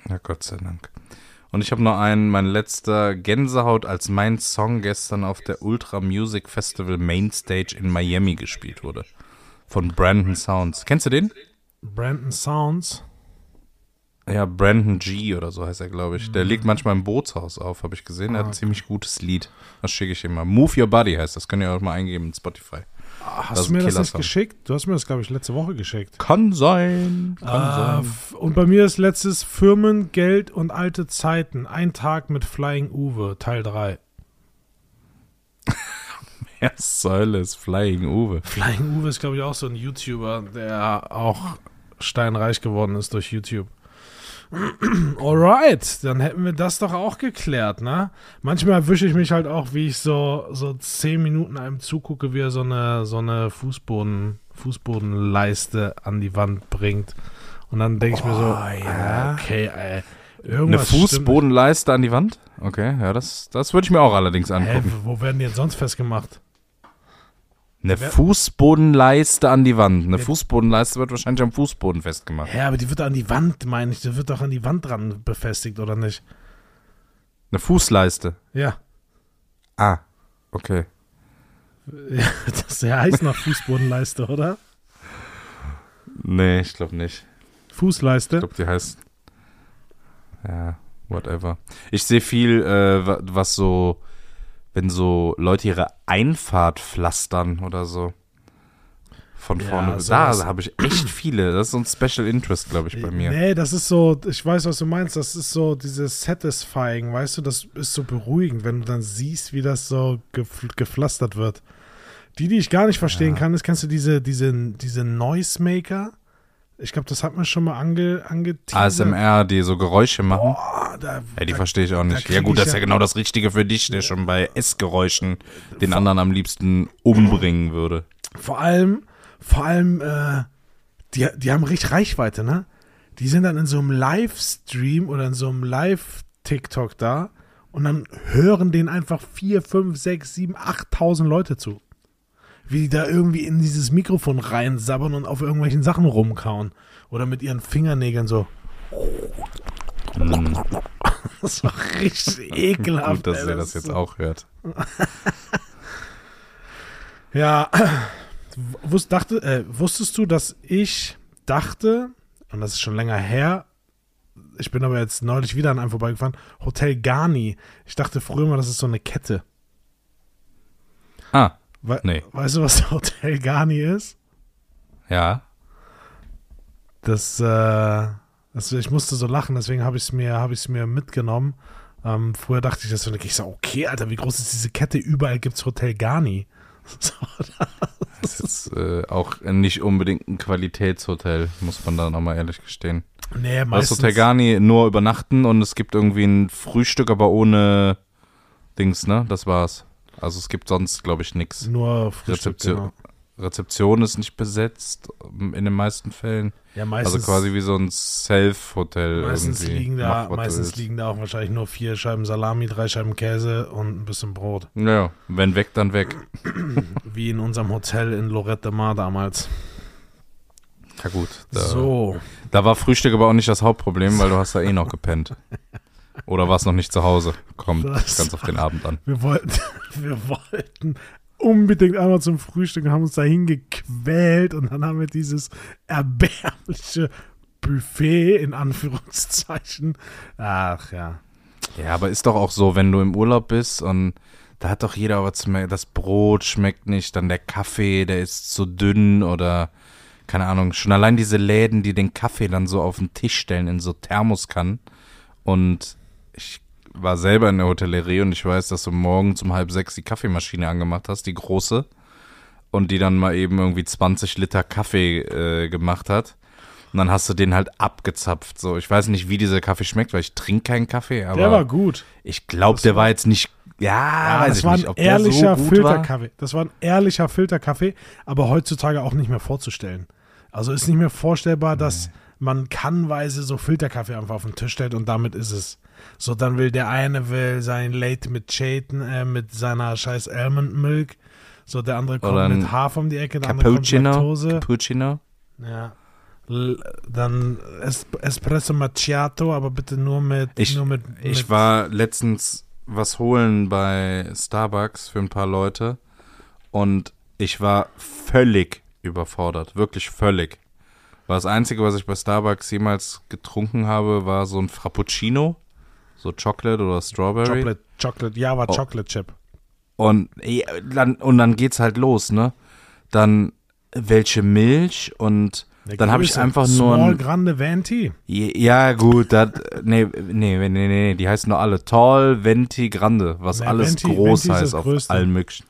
Ja, Gott sei Dank. Und ich habe noch einen, mein letzter Gänsehaut, als mein Song gestern auf der Ultra Music Festival Mainstage in Miami gespielt wurde. Von Brandon Sounds. Kennst du den? Brandon Sounds. Ja, Brandon G oder so heißt er, glaube ich. Der legt manchmal im Bootshaus auf, habe ich gesehen. Der hat ein Mhm. Ah, okay. ziemlich gutes Lied. Das schicke ich ihm mal. Move Your Body heißt das. Könnt ihr auch mal eingeben in Spotify. Ah, Hast Das du mir ein das nicht geschickt? Du hast mir das, glaube ich, letzte Woche geschickt. Kann sein. Kann Ah, sein. und bei mir ist letztes Firmen, Geld und alte Zeiten. Ein Tag mit Flying Uwe, Teil 3. Ja, Säule ist Flying Uwe. Flying Uwe ist, glaube ich, auch so ein YouTuber, der auch steinreich geworden ist durch YouTube. Alright, dann hätten wir das doch auch geklärt, ne? Manchmal erwische ich mich halt auch, wie ich so, so zehn Minuten einem zugucke, wie er so eine, so eine Fußboden, Fußbodenleiste an die Wand bringt. Und dann denke ich mir so, ja. ah, okay, ey, Eine irgendwas stimmt Fußbodenleiste an die Wand? Okay, ja, das, das würde ich mir auch allerdings nicht. Hä, angucken. wo werden die denn sonst festgemacht? Eine Wer- Fußbodenleiste an die Wand. Eine Ja. Fußbodenleiste wird wahrscheinlich am Fußboden festgemacht. Hä, aber die wird an die Wand, meine ich, die wird doch an die Wand dran befestigt, oder nicht? Eine Fußleiste. Ja. Ah, okay. (laughs) Ja, das heißt noch Fußbodenleiste, oder? Nee, ich glaube nicht. Ich Fußleiste. glaube, die heißt. Ja, whatever. Ich sehe viel, äh, wa- was so, wenn so Leute ihre Einfahrt pflastern oder so. Von Ja, vorne. da habe ich echt viele. Das ist so ein Special Interest, glaube ich, bei mir. Nee, das ist so, ich weiß, was du meinst, das ist so dieses Satisfying, weißt du, das ist so beruhigend, wenn du dann siehst, wie das so gepflastert wird. Die, die ich gar nicht verstehen kann, ist, kennst du diese, diese, diese Noisemaker? Ich glaube, das hat man schon mal ange, angeteasert. ASMR, die so Geräusche machen. Boah, da, Ja, die verstehe ich auch nicht. Ja gut, das ist ja- ja genau das Richtige für dich, der schon bei Essgeräuschen den anderen am liebsten umbringen würde. vor allem, vor allem, äh, die, die haben richtig Reichweite, ne? Die sind dann in so einem Livestream oder in so einem Live-TikTok da und dann hören denen einfach 4, 5, 6, 7, 8.000 Leute zu. Wie die da irgendwie in dieses Mikrofon reinsabbern und auf irgendwelchen Sachen rumkauen. Oder mit ihren Fingernägeln so. Hm, Das war richtig (laughs) ekelhaft. gut, dass ey, ihr das ist jetzt auch hört. (laughs) Ja, (clears throat) wus, dachte, äh, wusstest du, dass ich dachte, und das ist schon länger her, ich bin aber jetzt neulich wieder an einem vorbeigefahren, Hotel Garni. Ich dachte früher mal, das ist so eine Kette. Ah, We Nee. Weißt du, was Hotel Garni ist? ja. Das, äh, das, ich musste so lachen, deswegen habe ich es mir, hab mir mitgenommen. Ähm, früher dachte ich das so, ich so, okay, Alter, wie groß ist diese Kette? Überall gibt es Hotel Garni. (laughs) So, Das ist äh, auch nicht unbedingt ein Qualitätshotel, muss man da nochmal ehrlich gestehen. nee, Das meistens. Hotel Garni nur übernachten und es gibt irgendwie ein Frühstück, aber ohne Dings, ne? Das war's. Also es gibt sonst, glaube ich, nichts. Nur Frühstück, Rezeption, genau. Rezeption ist nicht besetzt, ähm, in den meisten Fällen. Ja, meistens, Also quasi wie so ein Self-Hotel meistens irgendwie. liegen da, Mach, meistens liegen da auch wahrscheinlich nur vier Scheiben Salami, drei Scheiben Käse und ein bisschen Brot. Ja, wenn weg, dann weg. (clears throat) Wie in unserem Hotel in Lorette de Mar damals. Ja gut. Da, so. da war Frühstück aber auch nicht das Hauptproblem, weil du hast da eh noch gepennt. (laughs) Oder warst noch nicht zu Hause. Kommt Das (laughs) ganz auf den Abend an. Wir wollten, (laughs) wir wollten unbedingt einmal zum Frühstück und haben uns dahin gequält und dann haben wir dieses erbärmliche Buffet in Anführungszeichen. Ach ja. Ja, aber ist doch auch so, wenn du im Urlaub bist und da hat doch jeder was zu Das Brot schmeckt nicht, dann der Kaffee, der ist zu dünn oder keine Ahnung. Schon allein diese Läden, die den Kaffee dann so auf den Tisch stellen in so Thermoskannen. Und ich war selber in der Hotellerie und ich weiß, dass du morgens um halb sechs die Kaffeemaschine angemacht hast, die große. Und die dann mal eben irgendwie 20 Liter Kaffee äh, gemacht hat. Und dann hast du den halt abgezapft. So, ich weiß nicht, wie dieser Kaffee schmeckt, weil ich trinke keinen Kaffee, aber Der war gut. ich glaube, der war- jetzt nicht. Ja, Ja, weiß das ich war nicht, ein ob der ehrlicher so. Filterkaffee. Das war ein ehrlicher Filterkaffee, aber heutzutage auch nicht mehr vorzustellen. Also ist nicht mehr vorstellbar, dass man kannweise so Filterkaffee einfach auf den Tisch stellt und damit ist es. So, dann will der eine will sein Late mit Chaten, äh, mit seiner scheiß Almond Milk. So, der andere kommt mit Hafer um die Ecke, der andere kommt mit Cappuccino. Laktose. Cappuccino. Ja. L dann es Espresso Macchiato, aber bitte nur mit, Ich- nur mit, Ich mit war letztens was holen bei Starbucks für ein paar Leute und ich war völlig überfordert, wirklich völlig. War das Einzige, was ich bei Starbucks jemals getrunken habe, war so ein Frappuccino. So Chocolate oder Strawberry. Chocolate, Chocolate, ja, war Oh. Chocolate Chip. Und, ja, dann, und dann geht's halt los, ne? Dann welche Milch und Der dann habe ich einfach nur Small ein, Grande Venti. Ja, gut, das, nee, nee, nee, nee, nee, die heißen nur alle Tall, Venti, Grande, was Nee, alles Venti- groß Venti heißt auf Größte. allen möglichen.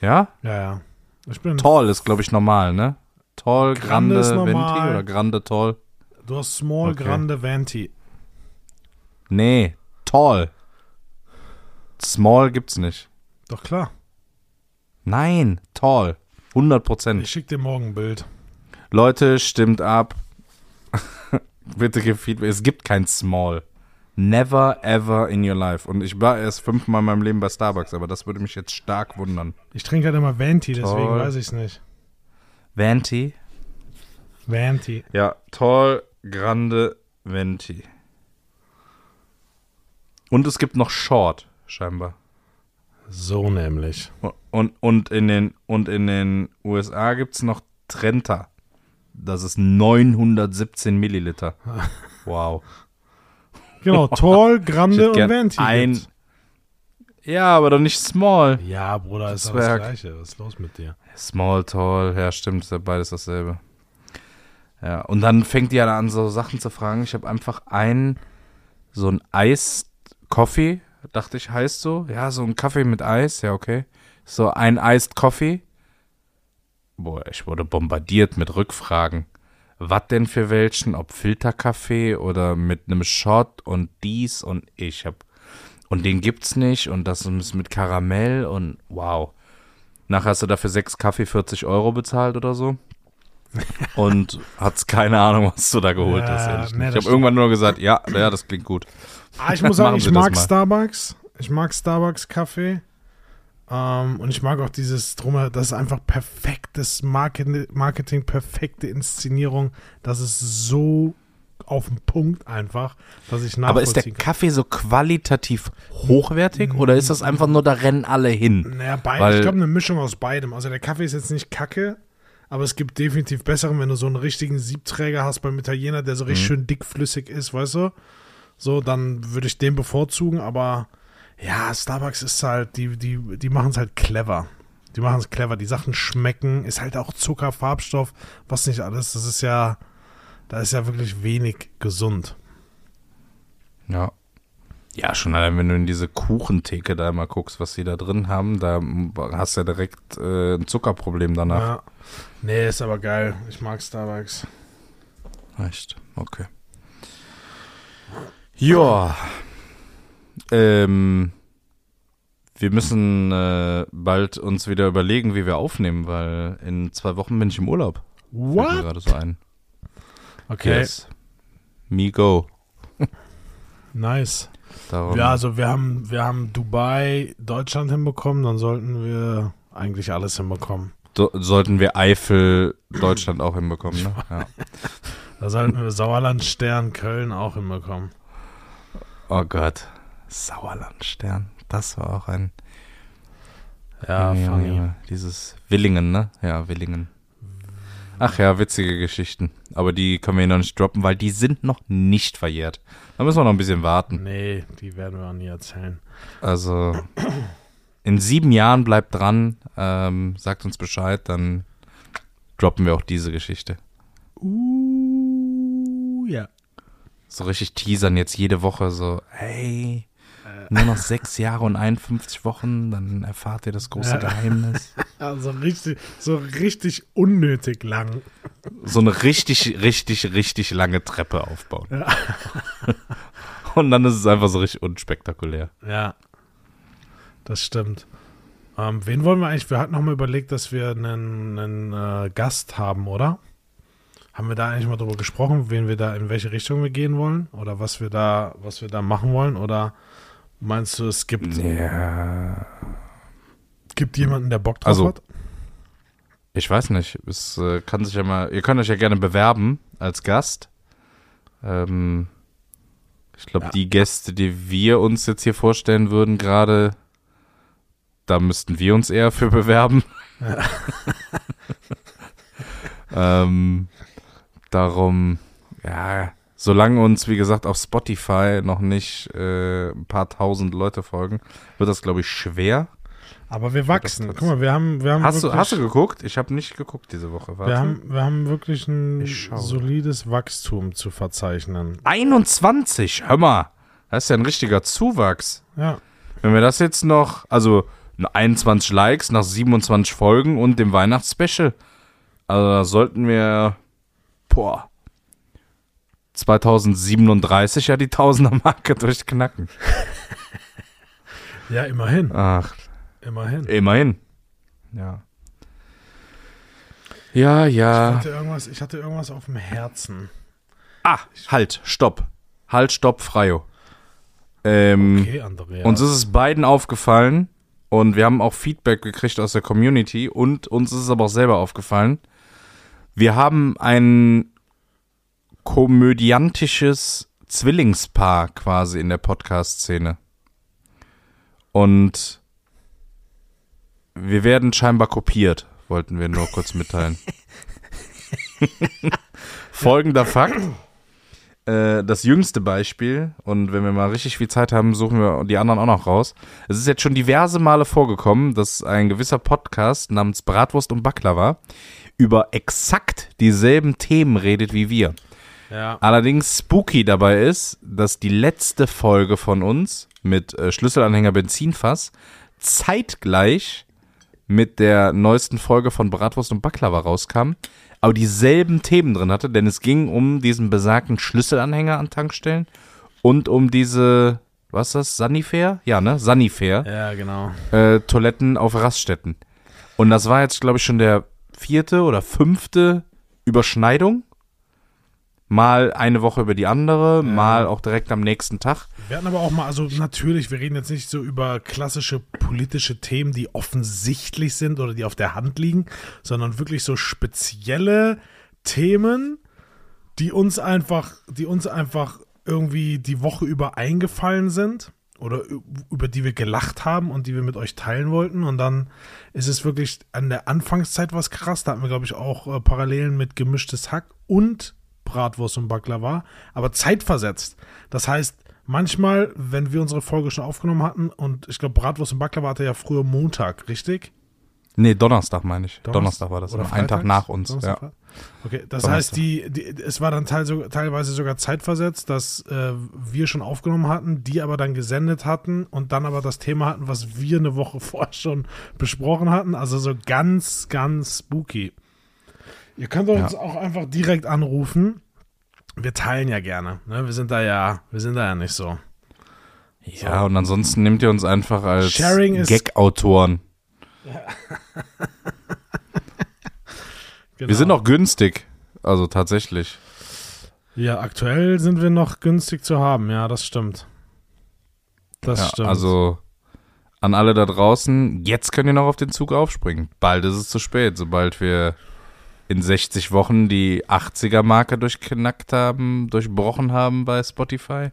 Ja? Ja, ja. Ich bin, Tall ist, glaube ich, normal, ne? Tall, Grande Grande, Venti oder Grande, Tall? du hast Small Okay. Grande Venti. Nee, Tall. Small gibt's nicht. Doch klar. Nein, Tall. 100 Prozent. Ich schick dir morgen ein Bild. Leute, stimmt ab. (laughs) Bitte gib Feedback. Es gibt kein Small. Never ever in your life. Und ich war erst fünfmal in meinem Leben bei Starbucks, aber das würde mich jetzt stark wundern. Ich trinke halt immer Venti, deswegen Toll. weiß ich es nicht. Venti? Venti. Ja, Tall, Grande, Venti. Und es gibt noch Short, scheinbar. So nämlich. Und, und, in, den, und in den USA gibt es noch Trenta. Das ist 917 Milliliter. (laughs) Wow. Genau, Tall, (laughs) Grande und Venti. ein- gibt's. Ja, aber doch nicht Small. Ja, Bruder, ist das Gleiche. Was ist los mit dir? Small, tall, ja, stimmt, ist ja beides dasselbe. Ja, und dann fängt die ja an, so Sachen zu fragen. Ich habe einfach einen, so ein Eis-Coffee, dachte ich, heißt so. Ja, so ein Kaffee mit Eis, ja, okay. So ein Iced Coffee. Boah, ich wurde bombardiert mit Rückfragen. Was denn für welchen? Ob Filterkaffee oder mit einem Shot und dies und ich hab. Und den gibt's nicht und das ist mit Karamell und wow. Nachher hast du dafür sechs Kaffee 40 Euro bezahlt oder so. Und hat's keine Ahnung, was du da geholt Ja, hast. Ich habe irgendwann nur gesagt, ja, ja, das klingt gut. Ah, ich muss sagen, ich mag. Starbucks. Ich mag Starbucks Kaffee. Ähm, und ich mag auch dieses Drum, das ist einfach perfektes Marketing, Marketing, perfekte Inszenierung. Das ist so auf den Punkt einfach, dass ich nachvollziehen Aber ist der kann. Kaffee so qualitativ hochwertig oder ist das einfach nur, da rennen alle hin? Naja, beid, Weil- ich glaube, eine Mischung aus beidem. Also der Kaffee ist jetzt nicht kacke, aber es gibt definitiv besseren, wenn du so einen richtigen Siebträger hast beim Italiener, der so Mhm. richtig schön dickflüssig ist, weißt du? So, dann würde ich den bevorzugen, aber ja, Starbucks ist halt, die, die, die machen es halt clever. Die machen es clever. Die Sachen schmecken, ist halt auch Zucker, Farbstoff, was nicht alles. Das ist ja, da ist ja wirklich wenig gesund. Ja. Ja, schon allein, wenn du in diese Kuchentheke da mal guckst, was sie da drin haben, da hast du ja direkt äh, ein Zuckerproblem danach. Ja. Nee, ist aber geil. Ich mag Starbucks. Echt? Okay. Ja. Ähm, wir müssen äh, bald uns wieder überlegen, wie wir aufnehmen, weil in zwei Wochen bin ich im Urlaub. Fällt mir What? gerade so ein. Okay, Yes. Me go. (laughs) nice. Darum. Ja, also wir haben, wir haben Dubai, Deutschland hinbekommen, dann sollten wir eigentlich alles hinbekommen. Do sollten wir Eifel Deutschland auch hinbekommen, ne? Ja. (laughs) Da sollten wir Sauerland, Stern, Köln auch hinbekommen. Oh Gott. Sauerlandstern. Das war auch ein. Ja, Junge. Junge. Dieses Willingen, ne? Ja, Willingen. Ach ja, witzige Geschichten. Aber die können wir hier noch nicht droppen, weil die sind noch nicht verjährt. Da müssen wir noch ein bisschen warten. Nee, die werden wir auch nie erzählen. Also in sieben Jahren bleibt dran, ähm, sagt uns Bescheid, dann droppen wir auch diese Geschichte. Uh, ja. So richtig teasern jetzt jede Woche so, hey, nur noch sechs Jahre und 51 Wochen, dann erfahrt ihr das große Ja. Geheimnis. (laughs) Also richtig, so richtig unnötig lang. So eine richtig, richtig, richtig lange Treppe aufbauen. Ja. (laughs) Und dann ist es einfach so richtig unspektakulär. Ja, das stimmt. Ähm, wen wollen wir eigentlich? Wir hatten noch mal überlegt, dass wir einen, einen äh, Gast haben, oder? Haben wir da eigentlich mal drüber gesprochen, wen wir da, in welche Richtung wir gehen wollen? Oder was wir da, was wir da machen wollen? Oder meinst du, es gibt, Ja. gibt jemanden, der Bock drauf Also, hat? Ich weiß nicht. Es äh, kann sich ja mal. Ihr könnt euch ja gerne bewerben als Gast. Ähm, ich glaube, Ja. die Gäste, die wir uns jetzt hier vorstellen würden, gerade, da müssten wir uns eher für bewerben. (laughs) ähm, Darum, ja, solange uns, wie gesagt, auf Spotify noch nicht äh, ein paar tausend Leute folgen, wird das, glaube ich, schwer. Aber wir wachsen. Guck mal, wir haben, wir haben Hast du, wirklich, hast du geguckt? Ich habe nicht geguckt diese Woche. Warte. wir haben, wir haben wirklich ein solides Wachstum zu verzeichnen. 21, hör mal. Das ist ja ein richtiger Zuwachs. Ja. Wenn wir das jetzt noch, also 21 Likes nach 27 Folgen und dem Weihnachtsspecial, also da sollten wir, boah, 2037 ja die Tausender-Marke (laughs) durchknacken. Ja, immerhin. Ach, Immerhin. immerhin. Ja. Ja, Ich ja. hatte, irgendwas, ich hatte irgendwas auf dem Herzen. Ah, halt, stopp. Halt, stopp, Freio. Ähm, Okay, Andrea. Uns ist es beiden aufgefallen und wir haben auch Feedback gekriegt aus der Community und uns ist es aber auch selber aufgefallen. Wir haben ein komödiantisches Zwillingspaar quasi in der Podcast-Szene. Und wir werden scheinbar kopiert, wollten wir nur kurz mitteilen. (laughs) Folgender Fakt. Äh, das jüngste Beispiel, und wenn wir mal richtig viel Zeit haben, suchen wir die anderen auch noch raus. Es ist jetzt schon diverse Male vorgekommen, dass ein gewisser Podcast namens Bratwurst und Baklava über exakt dieselben Themen redet wie wir. Ja. Allerdings spooky dabei ist, dass die letzte Folge von uns mit äh, Schlüsselanhänger Benzinfass zeitgleich mit der neuesten Folge von Bratwurst und Baklava rauskam, aber dieselben Themen drin hatte, denn es ging um diesen besagten Schlüsselanhänger an Tankstellen und um diese, was ist das, Sanifair? Ja, ne? Sanifair ja, genau. äh, Toiletten auf Raststätten. Und das war jetzt, glaube ich, schon der vierte oder fünfte Überschneidung. Mal eine Woche über die andere, mal auch direkt am nächsten Tag. Wir hatten aber auch mal, also natürlich, wir reden jetzt nicht so über klassische politische Themen, die offensichtlich sind oder die auf der Hand liegen, sondern wirklich so spezielle Themen, die uns einfach, die uns einfach irgendwie die Woche über eingefallen sind oder über die wir gelacht haben und die wir mit euch teilen wollten. Und dann ist es wirklich an der Anfangszeit was krass. Da hatten wir, glaube ich, auch äh, Parallelen mit gemischtes Hack und Bratwurst und Baklava, aber zeitversetzt. Das heißt, manchmal, wenn wir unsere Folge schon aufgenommen hatten und ich glaube, Bratwurst und Baklava hatte ja früher Montag, richtig? Nee, Donnerstag meine ich. Donnerstag- Donnerstag war das. Oder Oder einen Tag nach uns. Donnerstag, Ja. Okay, das Donnerstag. heißt, die, die, es war dann teil, teilweise sogar zeitversetzt, dass äh, wir schon aufgenommen hatten, die aber dann gesendet hatten und dann aber das Thema hatten, was wir eine Woche (laughs) vorher schon besprochen hatten. Also so ganz, ganz spooky. Ihr könnt uns Ja. auch einfach direkt anrufen. Wir teilen ja gerne. Ne? Wir sind da ja, wir sind da ja nicht so. ja, und ansonsten nehmt ihr uns einfach als Gag-Autoren. Genau. (laughs) Wir sind auch günstig. Also tatsächlich. Ja, aktuell sind wir noch günstig zu haben. Ja, das stimmt. Das Ja, stimmt. also an alle da draußen, jetzt könnt ihr noch auf den Zug aufspringen. Bald ist es zu spät, sobald wir in 60 Wochen die 80er-Marke durchknackt haben, durchbrochen haben bei Spotify.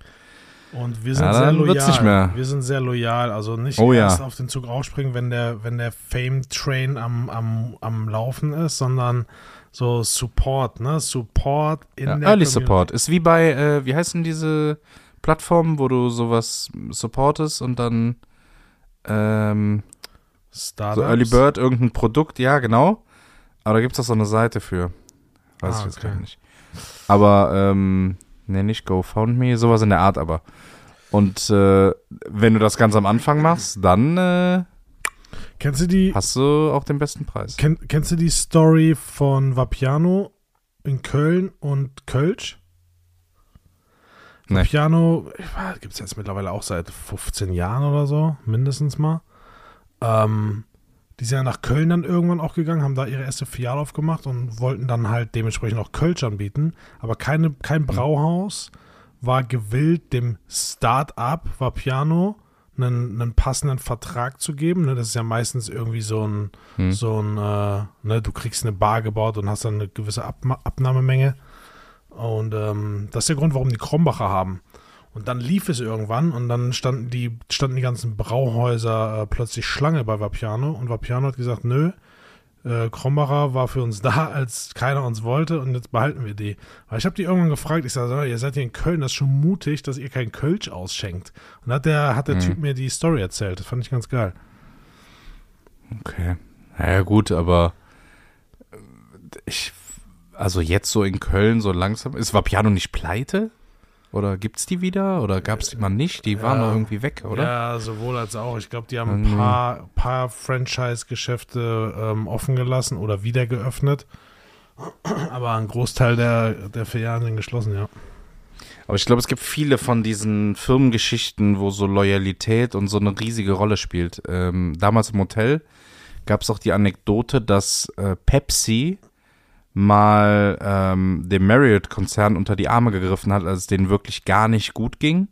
Und wir sind Ja, sehr loyal. wird's nicht mehr. Wir sind sehr loyal. Also nicht Oh ja. erst auf den Zug aufspringen, wenn der, wenn der Fame-Train am, am, am Laufen ist, sondern so Support, ne? Support in Ja, der Early Community. Support. Ist wie bei, äh, wie heißen diese Plattformen, wo du sowas supportest und dann ähm, so Startups. Early Bird, irgendein Produkt, ja, genau. Aber da gibt es auch so eine Seite für. Weiß Ah, ich jetzt okay. gar nicht. Aber, ähm, nee, nicht GoFundMe, sowas in der Art aber. Und äh, wenn du das ganz am Anfang machst, dann äh, Kennst du die, hast du auch den besten Preis. kenn, kennst du die Story von Vapiano in Köln und Kölsch? Nee. Vapiano gibt es jetzt mittlerweile auch seit 15 Jahren oder so, mindestens mal. Ähm, die sind ja nach Köln dann irgendwann auch gegangen, haben da ihre erste Filiale aufgemacht und wollten dann halt dementsprechend auch Kölsch anbieten. Aber keine, kein Brauhaus war gewillt, dem Start-up Vapiano einen, einen passenden Vertrag zu geben. Ne, das ist ja meistens irgendwie so ein, Hm. so ein, äh, ne, du kriegst eine Bar gebaut und hast dann eine gewisse Abma Abnahmemenge. Und ähm, das ist der Grund, warum die Krombacher haben. Und dann lief es irgendwann und dann standen die, standen die ganzen Brauhäuser äh, plötzlich Schlange bei Vapiano und Vapiano hat gesagt, nö, Äh, Krombacher war für uns (laughs) da, als keiner uns wollte und jetzt behalten wir die. Aber ich habe die irgendwann gefragt, ich sage, ihr seid hier in Köln, das ist schon mutig, dass ihr kein Kölsch ausschenkt. Und hat der, hat der Mhm. Typ mir die Story erzählt. Das fand ich ganz geil. Okay. Naja, gut, aber äh, ich, also jetzt so in Köln so langsam, ist Vapiano nicht pleite? Oder gibt's die wieder? Oder gab's die mal nicht? Die waren Ja. doch irgendwie weg, oder? Ja, sowohl als auch. Ich glaube, die haben ein paar, paar Franchise-Geschäfte ähm, offen gelassen oder wieder geöffnet. Aber ein Großteil der, der Filialen sind geschlossen, ja. Aber ich glaube, es gibt viele von diesen Firmengeschichten, wo so Loyalität und so eine riesige Rolle spielt. Ähm, damals im Hotel gab es auch die Anekdote, dass äh, Pepsi mal ähm, dem Marriott-Konzern unter die Arme gegriffen hat, als es denen wirklich gar nicht gut ging.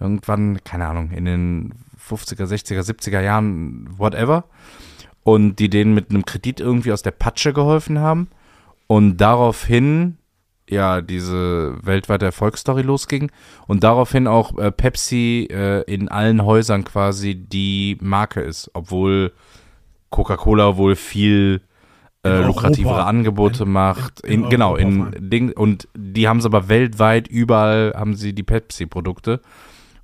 Irgendwann, keine Ahnung, in den 50er, 60er, 70er Jahren, whatever. Und die denen mit einem Kredit irgendwie aus der Patsche geholfen haben. Und daraufhin ja diese weltweite Erfolgsstory losging und daraufhin auch äh, Pepsi äh, in allen Häusern quasi die Marke ist, obwohl Coca-Cola wohl viel äh, lukrativere Angebote In- macht. in- in genau, in. Ding und die haben es aber weltweit überall haben sie die Pepsi-Produkte,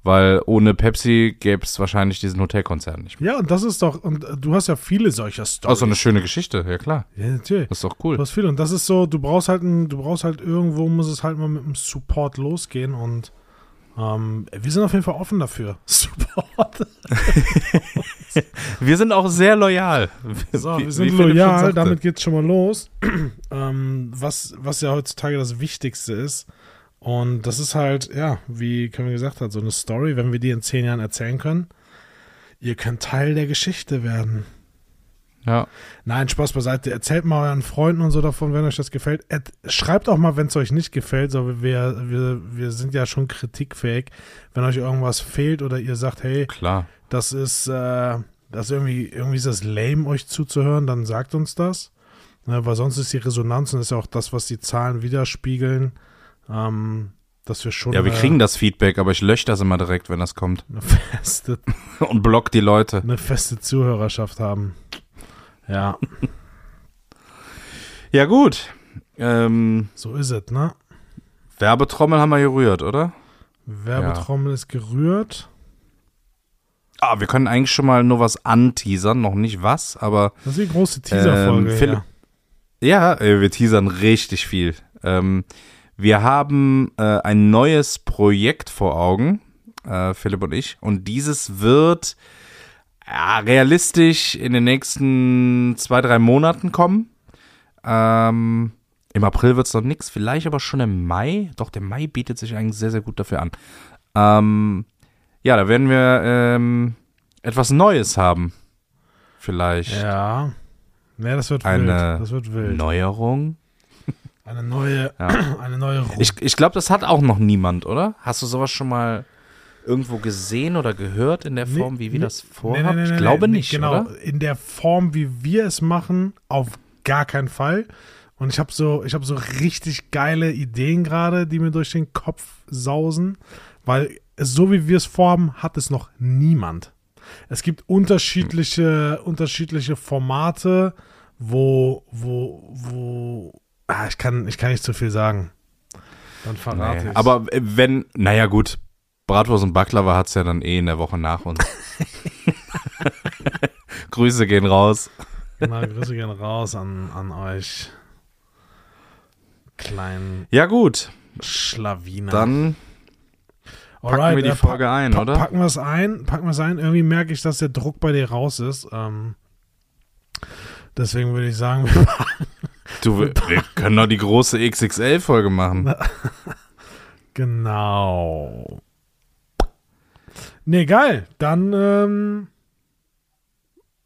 weil ohne Pepsi gäbe es wahrscheinlich diesen Hotelkonzern nicht mehr. Ja, und das ist doch, und du hast ja viele solcher Stories. Also eine schöne Geschichte, ja klar. ja, natürlich. Das ist doch Du cool. hast viele. Und das ist so, du brauchst halt, ein, du brauchst halt irgendwo, muss es halt mal mit dem Support losgehen und ähm, wir sind auf jeden Fall offen dafür. (laughs) Support. Wir sind auch sehr loyal. So, Wie- wir sind loyal, damit geht's schon mal los. (clears throat) ähm, was, was ja heutzutage das Wichtigste ist. Und das ist halt, ja, wie Kevin gesagt hat, so eine Story, wenn wir die in zehn Jahren erzählen können, ihr könnt Teil der Geschichte werden. Ja. Nein, Spaß beiseite. Erzählt mal euren Freunden und so davon, wenn euch das gefällt. Schreibt auch mal, wenn es euch nicht gefällt. So, wir, wir, wir sind ja schon kritikfähig. Wenn euch irgendwas fehlt oder ihr sagt, hey, Klar. das ist, äh, das irgendwie, irgendwie ist das lame, euch zuzuhören, dann sagt uns das. Ne, weil sonst ist die Resonanz und ist ja auch das, was die Zahlen widerspiegeln, ähm, dass wir schon Ja, wir äh, kriegen das Feedback, aber ich lösche das immer direkt, wenn das kommt. (laughs) eine feste, Und block die Leute. eine feste Zuhörerschaft haben. Ja, (laughs) Ja, gut. Ähm, so ist es, ne? Werbetrommel haben wir gerührt, oder? Werbetrommel ist gerührt. Ah, wir können eigentlich schon mal nur was anteasern, noch nicht was, aber Das ist die große Teaser-Folge. Ähm, ja. ja, äh, wir teasern richtig viel. Ähm, wir haben äh, ein neues Projekt vor Augen, äh, Philipp und ich, und dieses wird ja, realistisch in den nächsten zwei, drei Monaten kommen. Ähm, Im April wird es noch nichts, vielleicht aber schon im Mai. Doch, der Mai bietet sich eigentlich sehr, sehr gut dafür an. Ähm, ja, da werden wir ähm, etwas Neues haben. Vielleicht. Ja. Ne, das wird Eine wild. Das wird wild. Neuerung. Eine neue, Ja. (clears throat) eine neue Ich, ich glaube, das hat auch noch niemand, oder? Hast du sowas schon mal irgendwo gesehen oder gehört in der Form, wie wir das vorhaben? ich glaube nicht, Genau, oder? in der Form, wie wir es machen, auf gar keinen Fall. Und ich habe so, ich habe so richtig geile Ideen gerade, die mir durch den Kopf sausen, weil so wie wir es vorhaben, hat es noch niemand. Es gibt unterschiedliche, unterschiedliche Formate, wo, wo, wo, ah, ich kann, ich kann nicht zu viel sagen. Dann verrate Nee, ich's. aber äh, wenn, naja gut, Bratwurst und Baklava hat es ja dann eh in der Woche nach uns. (laughs) Grüße gehen raus. Na, Grüße gehen raus an, an euch kleinen Ja gut, Schlawiner. dann packen wir die äh, Folge ein, pa oder? Packen wir es ein, packen wir es ein. Irgendwie merke ich, dass der Druck bei dir raus ist. Ähm, deswegen würde ich sagen, (laughs) Du, wir, wir können doch die große XXL-Folge machen. (laughs) genau. Nee, geil. Dann ähm,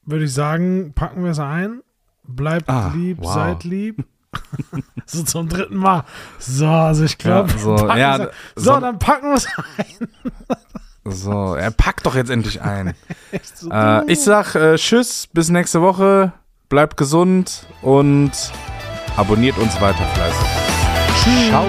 würde ich sagen, packen wir es ein. Bleibt Ah, lieb, wow. seid lieb. (laughs) so zum dritten Mal. So, also ich glaube, Ja, so, ja, so, so- dann packen wir es ein. (laughs) So, er packt doch jetzt endlich ein. (laughs) So, Äh, ich sag äh, Tschüss, bis nächste Woche. Bleibt gesund und abonniert uns weiter fleißig. Ciao.